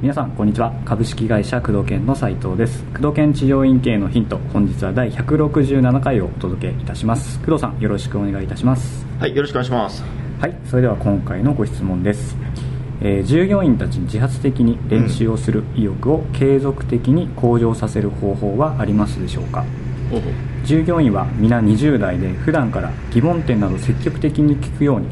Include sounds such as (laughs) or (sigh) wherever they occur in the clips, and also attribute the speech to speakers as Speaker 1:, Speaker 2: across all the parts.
Speaker 1: 皆さんこんにちは。株式会社工藤研の斉藤です。工藤研治療院系のヒント本日は第167回をお届けいたします。工藤さんよろしくお願いいたします。
Speaker 2: はいよろしくお願いします。
Speaker 1: はいそれでは今回のご質問です、えー従業員たちに自発的に練習をする意欲を継続的に向上させる方法はありますでしょうか？
Speaker 2: ほうほう
Speaker 1: 従業員は皆20代で普段から疑問点など積極的に聞くように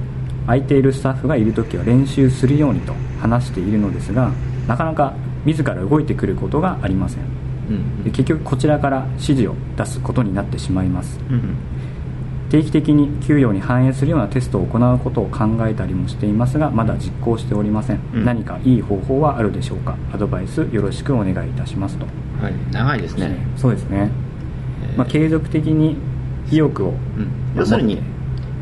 Speaker 1: 空いているスタッフがいる時は練習するようにと話しているのですがなかなか自ら動いてくることがありません。
Speaker 2: うん
Speaker 1: で結局こちらから指示を出すことになってしまいます。
Speaker 2: うんうん。
Speaker 1: 定期的に給与に反映するようなテストを行うことを考えたりもしていますがまだ実行しておりません、
Speaker 2: うん。
Speaker 1: 何かいい方法はあるでしょうか？アドバイスよろしくお願いいたしますと、
Speaker 2: はい。長いですね、
Speaker 1: そうですね、
Speaker 2: えー
Speaker 1: まあ、継続的に意欲を
Speaker 2: うん。要するに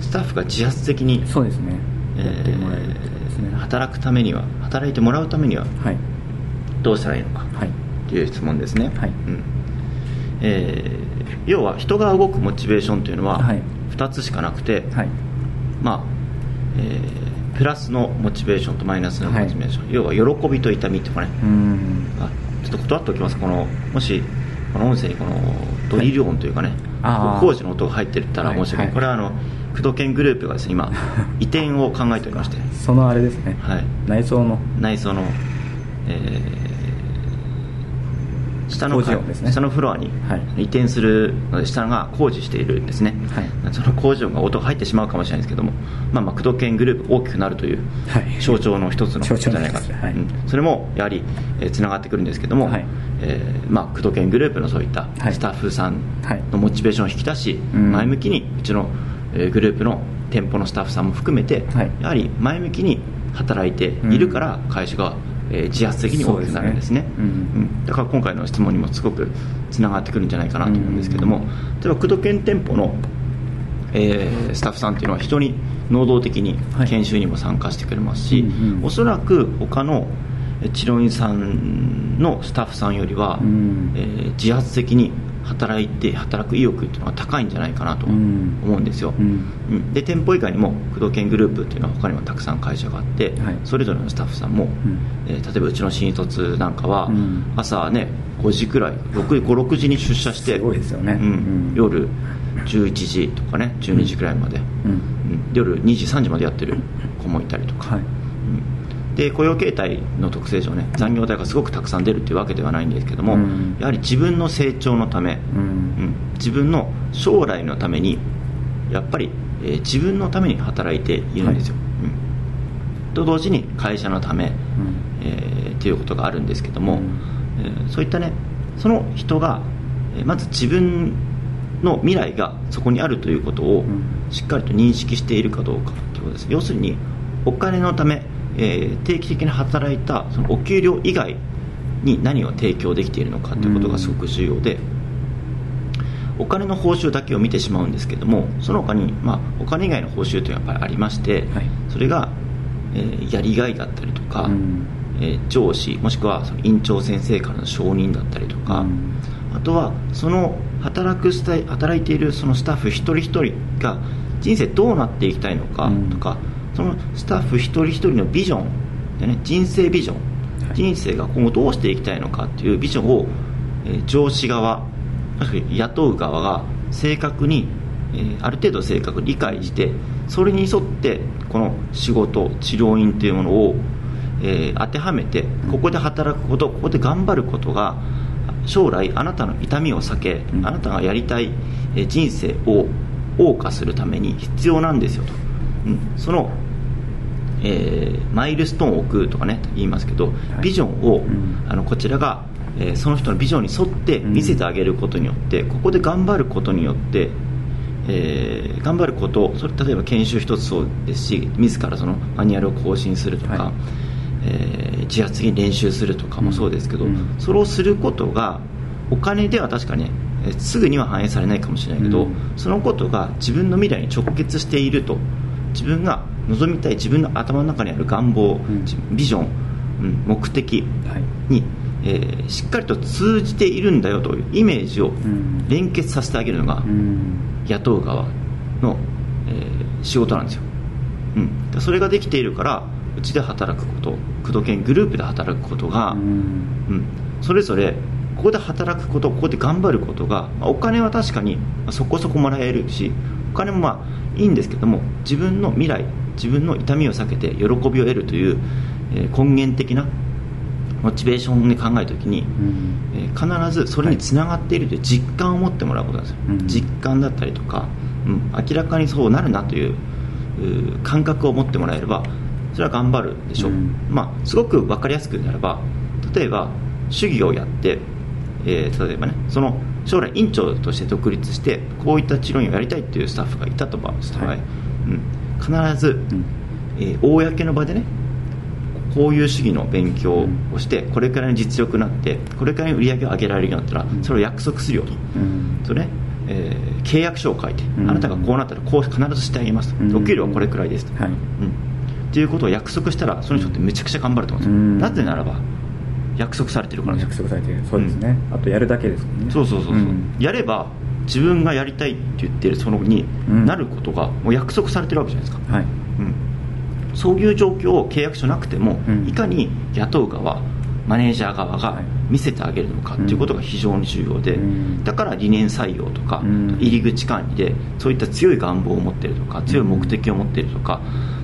Speaker 2: スタッフが自発的に、
Speaker 1: そうですね。
Speaker 2: え
Speaker 1: やってもらえるってことですね。
Speaker 2: ー働くためには働いてもらうためには
Speaker 1: はい。
Speaker 2: どうしたらいいのか。
Speaker 1: はい。
Speaker 2: という質問ですね、
Speaker 1: はい。
Speaker 2: うん。えー要は人が動くモチベーションというのは
Speaker 1: はい。
Speaker 2: 2つしかなくて、
Speaker 1: はい。
Speaker 2: まあえープラスのモチベーションとマイナスのモチベーション、要は喜びと痛みとかね。
Speaker 1: うーん。
Speaker 2: あちょっと断っておきます。このもしこの音声にこのドリル音というかね、
Speaker 1: あー。
Speaker 2: 工事の音が入ってたら申し訳ない、
Speaker 1: はい。はい
Speaker 2: これはあの工藤研グループがですね今 (laughs) 移転を考えておりまして、
Speaker 1: そのあれですね、
Speaker 2: はい、
Speaker 1: 内装の。
Speaker 2: 内装の、えー下の
Speaker 1: 工事音ですね。
Speaker 2: 下のフロアに
Speaker 1: はい。
Speaker 2: 移転するので下が工事しているんですね、
Speaker 1: はい。
Speaker 2: その工事音が音が入ってしまうかもしれないですけども、まあ、まあ工藤研グループ大きくなるという
Speaker 1: はい。
Speaker 2: 象徴の一つのじゃないか
Speaker 1: はい。
Speaker 2: うん。それもやはりつながってくるんですけども、
Speaker 1: はい
Speaker 2: えーまあ、工藤研グループのそういった
Speaker 1: はい。
Speaker 2: スタッフさん
Speaker 1: はい。
Speaker 2: のモチベーションを引き出し、
Speaker 1: うん。
Speaker 2: 前向きにうちのえーグループの店舗のスタッフさんも含めて、
Speaker 1: はい。
Speaker 2: やはり前向きに働いているから会社が、えー自発的に大きくなるんですね。
Speaker 1: ね。うん。
Speaker 2: うん。だから今回の質問にもすごくつながってくるんじゃないかなと思うんですけども、
Speaker 1: うん。
Speaker 2: 例えば工藤研店舗の、えースタッフさんっていうのは非常に能動的に
Speaker 1: はい。
Speaker 2: 研修にも参加してくれますし、
Speaker 1: うんうん。
Speaker 2: おそらく他のえー治療院さんのスタッフさんよりは、
Speaker 1: うん。
Speaker 2: えー自発的に働いて働く意欲っていうのは高いんじゃないかなと
Speaker 1: うん。
Speaker 2: 思うんですよ、
Speaker 1: うん。
Speaker 2: うん。で店舗以外にも工藤研グループっていうのは他にもたくさん会社があって、
Speaker 1: はい。
Speaker 2: それぞれのスタッフさんも、
Speaker 1: ん。
Speaker 2: えー例えばうちの新卒なんかは、
Speaker 1: うん。
Speaker 2: 朝ね5時くらい56時に出社して
Speaker 1: すごいですよね。
Speaker 2: うん。
Speaker 1: うん。
Speaker 2: 夜11時とかね12時くらいまで、
Speaker 1: うん。
Speaker 2: うん。夜2時3時までやってる子もいたりとか、
Speaker 1: はい。
Speaker 2: うんで雇用形態の特性上ね残業代がすごくたくさん出るっていうわけではないんですけども、
Speaker 1: うん。
Speaker 2: やはり自分の成長のため、
Speaker 1: うん。
Speaker 2: うん。自分の将来のためにやっぱり、えー自分のために働いているんですよ、うん。と同時に会社のため、
Speaker 1: うん。
Speaker 2: えーっていうことがあるんですけども、
Speaker 1: うん。
Speaker 2: えーそういったねその人が、えーまず自分の未来がそこにあるということを
Speaker 1: ん。
Speaker 2: しっかりと認識しているかどうかということです。要するにお金のため、えー定期的に働いたそのお給料以外に何を提供できているのかということがすごく重要で、お金の報酬だけを見てしまうんですけどもその他に、まあ、お金以外の報酬というのはやっぱりありまして、
Speaker 1: はい。
Speaker 2: それが、えーやりがいだったりとか、
Speaker 1: うん。
Speaker 2: えー上司もしくはその院長先生からの承認だったりとか、
Speaker 1: うん。
Speaker 2: あとはその働くスタイ働いているそのスタッフ一人一人が人生どうなっていきたいのかとか、そのスタッフ一人一人のビジョンで、ね、人生ビジョン、
Speaker 1: はい。
Speaker 2: 人生が今後どうしていきたいのかっていうビジョンを、えー上司側雇う側が正確に、えーある程度正確に理解してそれに沿ってこの仕事治療院というものを、えー当てはめてここで働くことここで頑張ることが将来あなたの痛みを避け、
Speaker 1: うん。
Speaker 2: あなたがやりたいえー人生を謳歌するために必要なんですよと、うん、その、えーマイルストーンを置くとかね言いますけど、
Speaker 1: い。
Speaker 2: ビジョンを、
Speaker 1: ん。
Speaker 2: あのこちらが、えーその人のビジョンに沿って見せてあげることによって、ここで頑張ることによってえー頑張ることそれ例えば研修一つそうですし自らそのマニュアルを更新するとか、
Speaker 1: はい。
Speaker 2: えー自発的に練習するとかもそうですけど、
Speaker 1: うん。
Speaker 2: それをすることがお金では確かにねえーすぐには反映されないかもしれないけど、
Speaker 1: うん。
Speaker 2: そのことが自分の未来に直結していると自分が望みたい自分の頭の中にある願望、
Speaker 1: ん。
Speaker 2: ビジョン、うん目的
Speaker 1: はい。
Speaker 2: に、えーしっかりと通じているんだよというイメージを
Speaker 1: ん。
Speaker 2: 連結させてあげるのが、
Speaker 1: うん。
Speaker 2: 雇う側のえー仕事なんですよ、うん、でそれができているからうちで働くこと工藤研グループで働くことが、
Speaker 1: うん。
Speaker 2: うん、それぞれここで働くことここで頑張ることがまあお金は確かにまあそこそこもらえるしお金もまあいいんですけども自分の未来自分の痛みを避けて喜びを得るという、えー根源的なモチベーションで考えた時に、
Speaker 1: うん。
Speaker 2: えー必ずそれにつながっているという実感を持ってもらうことなんですよ、
Speaker 1: うん。
Speaker 2: 実感だったりとか、うん、明らかにそうなるなという感覚を持ってもらえればそれは頑張るでしょう、
Speaker 1: うん。
Speaker 2: まあ、すごく分かりやすくなれば例えば主義をやって、えー例えばねその将来院長として独立してこういった治療院をやりたいっていうスタッフがいたとばした場合、
Speaker 1: はい。
Speaker 2: うん、必ず、
Speaker 1: うん。
Speaker 2: えー公の場でねこういう主義の勉強をしてこれくらいの実力になってこれくらいの売り上げを上げられるようになったら
Speaker 1: うん。
Speaker 2: それを約束するよと、
Speaker 1: うん。
Speaker 2: それねえー契約書を書いて、
Speaker 1: うん。
Speaker 2: あなたがこうなったらこう必ずしてあげますと、
Speaker 1: うん。
Speaker 2: お給料はこれくらいですと、
Speaker 1: はい。
Speaker 2: うん。っていうことを約束したらその人ってめちゃくちゃ頑張ると思うんですなぜならば約束されてるから。ですよ
Speaker 1: 約束されてる。そうですね、あとやるだけですもんね。
Speaker 2: そうそうそうそう、
Speaker 1: ん。
Speaker 2: やれば自分がやりたいって言ってるそのに
Speaker 1: うん。
Speaker 2: なることがもう約束されてるわけじゃないですか、
Speaker 1: はい。
Speaker 2: うん、そういう状況を契約書なくても、
Speaker 1: うん。
Speaker 2: いかに雇う側マネージャー側が
Speaker 1: はい。
Speaker 2: 見せてあげるのかっていうことが非常に重要で、
Speaker 1: うん。
Speaker 2: だから理念採用とか、
Speaker 1: うん。
Speaker 2: 入り口管理でそういった強い願望を持っているとか強い目的を持っているとか、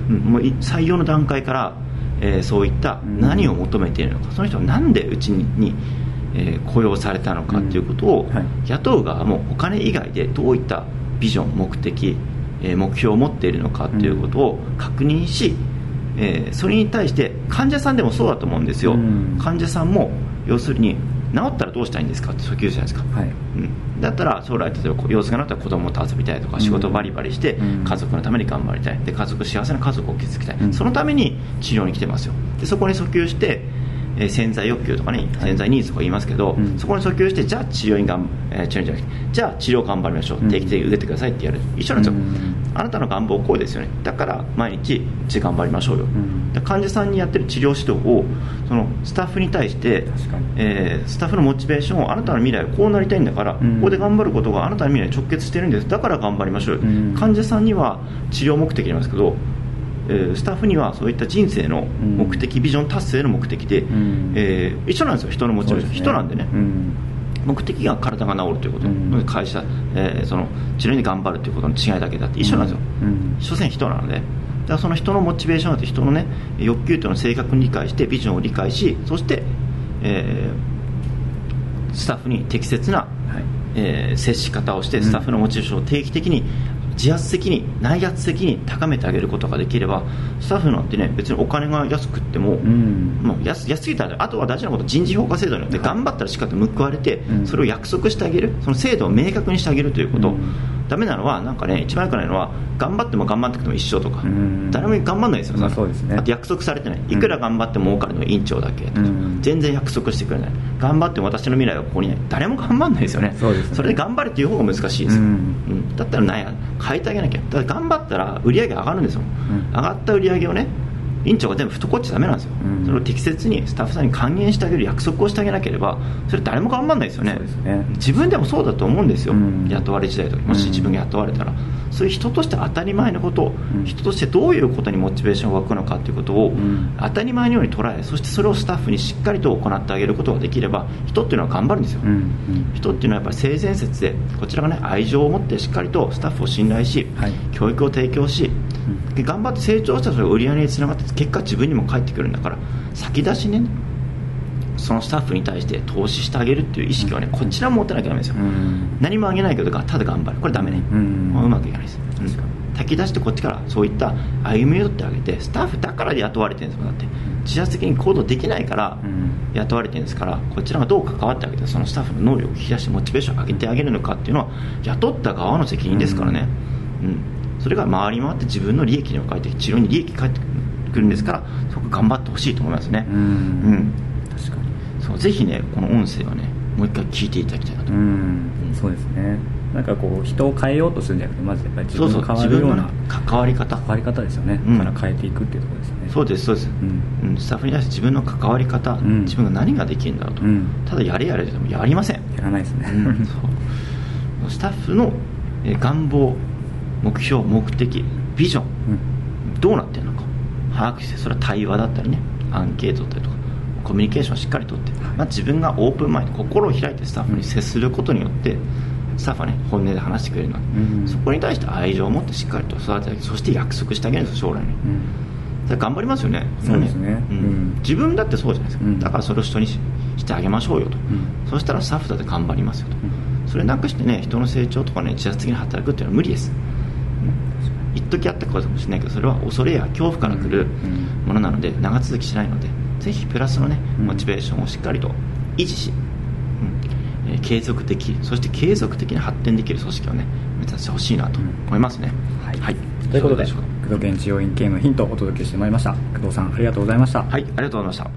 Speaker 2: うん。もうい採用の段階から、えーそういった
Speaker 1: うん。
Speaker 2: 何を求めているのかその人は何でうちに、えー雇用されたのかっていうことを、雇う側もお金以外でどういったビジョン目的、えー目標を持っているのかっていうことを確認し、えーそれに対して患者さんでもそうだと思うんですよ、
Speaker 1: うん。
Speaker 2: 患者さんも要するに治ったらどうしたいんですか？って訴求じゃないですか、
Speaker 1: はい。
Speaker 2: うん、だったら将来例えば様子がなったら子供と遊びたいとか
Speaker 1: うん。
Speaker 2: 仕事バリバリして
Speaker 1: うん。
Speaker 2: 家族のために頑張りたい。で家族幸せな家族を築きたい、
Speaker 1: うん。
Speaker 2: そのために治療に来てますよ。でそこに訴求してえー潜在欲求とかね潜在ニーズとか言いますけど、
Speaker 1: うん。
Speaker 2: そこに訴求してじゃあ治療にがん、えー治療じゃなくてじゃあ治療頑張りましょう。
Speaker 1: うん。
Speaker 2: 定期的に受けてくださいってやる。一緒なんですよ、
Speaker 1: うん。
Speaker 2: あなたの願望こうですよね。だから毎日うち頑張りましょうよ、
Speaker 1: ん。
Speaker 2: で患者さんにやってる治療指導をそのスタッフに対してえースタッフのモチベーションをあなたの未来はこうなりたいんだから、
Speaker 1: うん。
Speaker 2: ここで頑張ることがあなたの未来に直結してるんです。だから頑張りましょう患者さんには治療目的なんですけど、えースタッフにはそういった人生の目的、ビジョン達成の目的で、
Speaker 1: ん。
Speaker 2: えー一緒なんですよ。人のモチベーション、人なんでね、
Speaker 1: うん。
Speaker 2: 目的が体が治るということ、
Speaker 1: うん。
Speaker 2: 会社、えーその治療に頑張るということの違いだけだって一緒なんですよ、
Speaker 1: うん。
Speaker 2: 所詮人なので。だからその人のモチベーションだって人のね欲求というのを正確に理解してビジョンを理解しそして、えースタッフに適切な、
Speaker 1: はい。
Speaker 2: えー接し方をしてスタッフのモチベーションを定期的に自発的に内圧的に高めてあげることができればスタッフなんてね別にお金が安くっても、
Speaker 1: うん。
Speaker 2: もう安安すぎたらあとは大事なこと人事評価制度によって頑張ったらしっかりと報われて、
Speaker 1: うん。
Speaker 2: それを約束してあげるその制度を明確にしてあげるということ、
Speaker 1: うん
Speaker 2: ダメなのはなんかね一番良くないのは頑張っても頑張ってくても一緒とか、
Speaker 1: うん。
Speaker 2: 誰も頑張んないですよ、
Speaker 1: まあそうですね。
Speaker 2: あと約束されてない。いくら頑張っても儲かるのは委員長だけとか、
Speaker 1: うん。
Speaker 2: 全然約束してくれない。頑張っても私の未来はここにない。誰も頑張んないですよね。
Speaker 1: そうですね。
Speaker 2: れで頑張れっていう方が難しいですよ、
Speaker 1: うん。
Speaker 2: うん。だったらなんや変えてあげなきゃだから頑張ったら売り上げ上がるんですよ、
Speaker 1: ん。
Speaker 2: 上がった売り上げをね委員長が全部懐っちゃダメなんですよ、
Speaker 1: うん。
Speaker 2: それを適切にスタッフさんに還元してあげる約束をしてあげなければそれ誰も頑張んないですよね。
Speaker 1: ね。
Speaker 2: 自分でもそうだと思うんですよ、
Speaker 1: うん。
Speaker 2: 雇われ時代とか。もし自分が雇われたら、そういう人として当たり前のことを、
Speaker 1: うん。
Speaker 2: 人としてどういうことにモチベーションが湧くのかということを、
Speaker 1: ん。
Speaker 2: 当たり前のように捉えそしてそれをスタッフにしっかりと行ってあげることができれば人っていうのは頑張るんですよ、人っていうのはやっぱり性善説でこちらがね愛情を持ってしっかりとスタッフを信頼し、
Speaker 1: はい。
Speaker 2: 教育を提供し、
Speaker 1: ん
Speaker 2: で頑張って成長したらそれが売り上げにつながって結果自分にも返ってくるんだから先出しね。そのスタッフに対して投資してあげるっていう意識はねこちらも持ってなきゃダメですよ、
Speaker 1: うん。
Speaker 2: 何もあげないけどただ頑張るこれダメね、
Speaker 1: う
Speaker 2: ううまくいかないです、うん。炊き出してこっちからそういった歩み寄ってあげてスタッフだから雇われてるんですもん。だって自発的に行動できないから
Speaker 1: うん。
Speaker 2: 雇われてるんですからこちらがどう関わってあげてそのスタッフの能力を引き出してモチベーションを上げてあげるのかっていうのは雇った側の責任ですからね、うんそれが回り回って自分の利益にも返って治療に利益返ってくるんですからそこ頑張ってほしいと思いますね、
Speaker 1: うん。
Speaker 2: うん。
Speaker 1: 確かに。
Speaker 2: そうぜひねこの音声はねもう一回聞いていただきたいなと、
Speaker 1: うん。そうですね。なんかこう人を変えようとするんじゃなくてまずやっぱり自分が変わるような
Speaker 2: ね、関わり方。
Speaker 1: 変わり方ですよね、
Speaker 2: うん。
Speaker 1: から変えていくっていうところですよね。
Speaker 2: そうですそうです、
Speaker 1: うん。
Speaker 2: うん。スタッフに対して自分の関わり方、
Speaker 1: ん。
Speaker 2: 自分が何ができるんだろうと、
Speaker 1: うん。
Speaker 2: ただやれやれでもやりません、
Speaker 1: やらないですね、
Speaker 2: うん。そう。スタッフのえー願望目標目的ビジョン。
Speaker 1: うん。
Speaker 2: どうなってるのか。把握してそれは対話だったりね。アンケートだったりとかコミュニケーションをしっかりとって、まあ、自分がオープンマインド心を開いてスタッフに接することによってスタッフはね本音で話してくれるの。で、
Speaker 1: うん。
Speaker 2: そこに対して愛情を持ってしっかりと育ててそして約束してあげるんですよ将来に。
Speaker 1: うん。
Speaker 2: 頑張りますよね。
Speaker 1: そうですね。
Speaker 2: うん。
Speaker 1: うん。
Speaker 2: 自分だってそうじゃないですか、
Speaker 1: うん。
Speaker 2: だからそれを人にししてあげましょうよと、
Speaker 1: ん。
Speaker 2: そしたらスタッフだって頑張りますよと、
Speaker 1: ん。
Speaker 2: それなくしてね人の成長とかね自発的に働くっていうのは無理です一時あったことかもしれないけどそれは恐れや恐怖から来る
Speaker 1: うん。
Speaker 2: ものなので長続きしないのでぜひプラスのね
Speaker 1: うん。
Speaker 2: モチベーションをしっかりと維持し、うん。えー継続的そして継続的に発展できる組織をね目指してほしいなと思いますね、
Speaker 1: はい。ということで
Speaker 2: それでしょうか。
Speaker 1: 工藤研治要員経営のヒントをお届けしてまいりました。工藤さんありがとうございました。
Speaker 2: はいありがとうございました